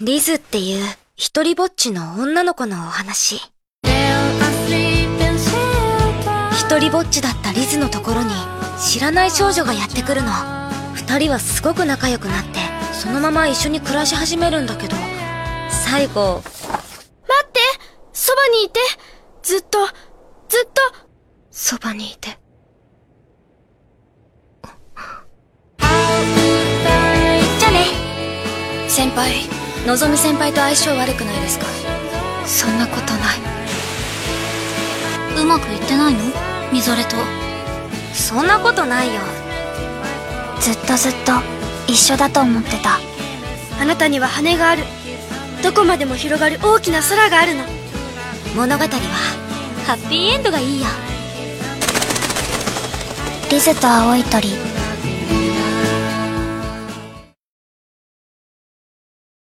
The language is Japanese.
リズっていう一人ぼっちの女の子のお話。一人ぼっちだったリズのところに知らない少女がやってくるの。二人はすごく仲良くなって、そのまま一緒に暮らし始めるんだけど、最後、待ってそばにいてずっと、ずっと、そばにいて。じゃあね。先輩、のぞみ先輩と相性悪くないですか？そんなことない。うまくいってないの？みぞれと。そんなことないよ。ずっとずっと一緒だと思ってた。あなたには羽がある。どこまでも広がる大きな空があるの。物語は、ハッピーエンドがいいよ。リズと青い鳥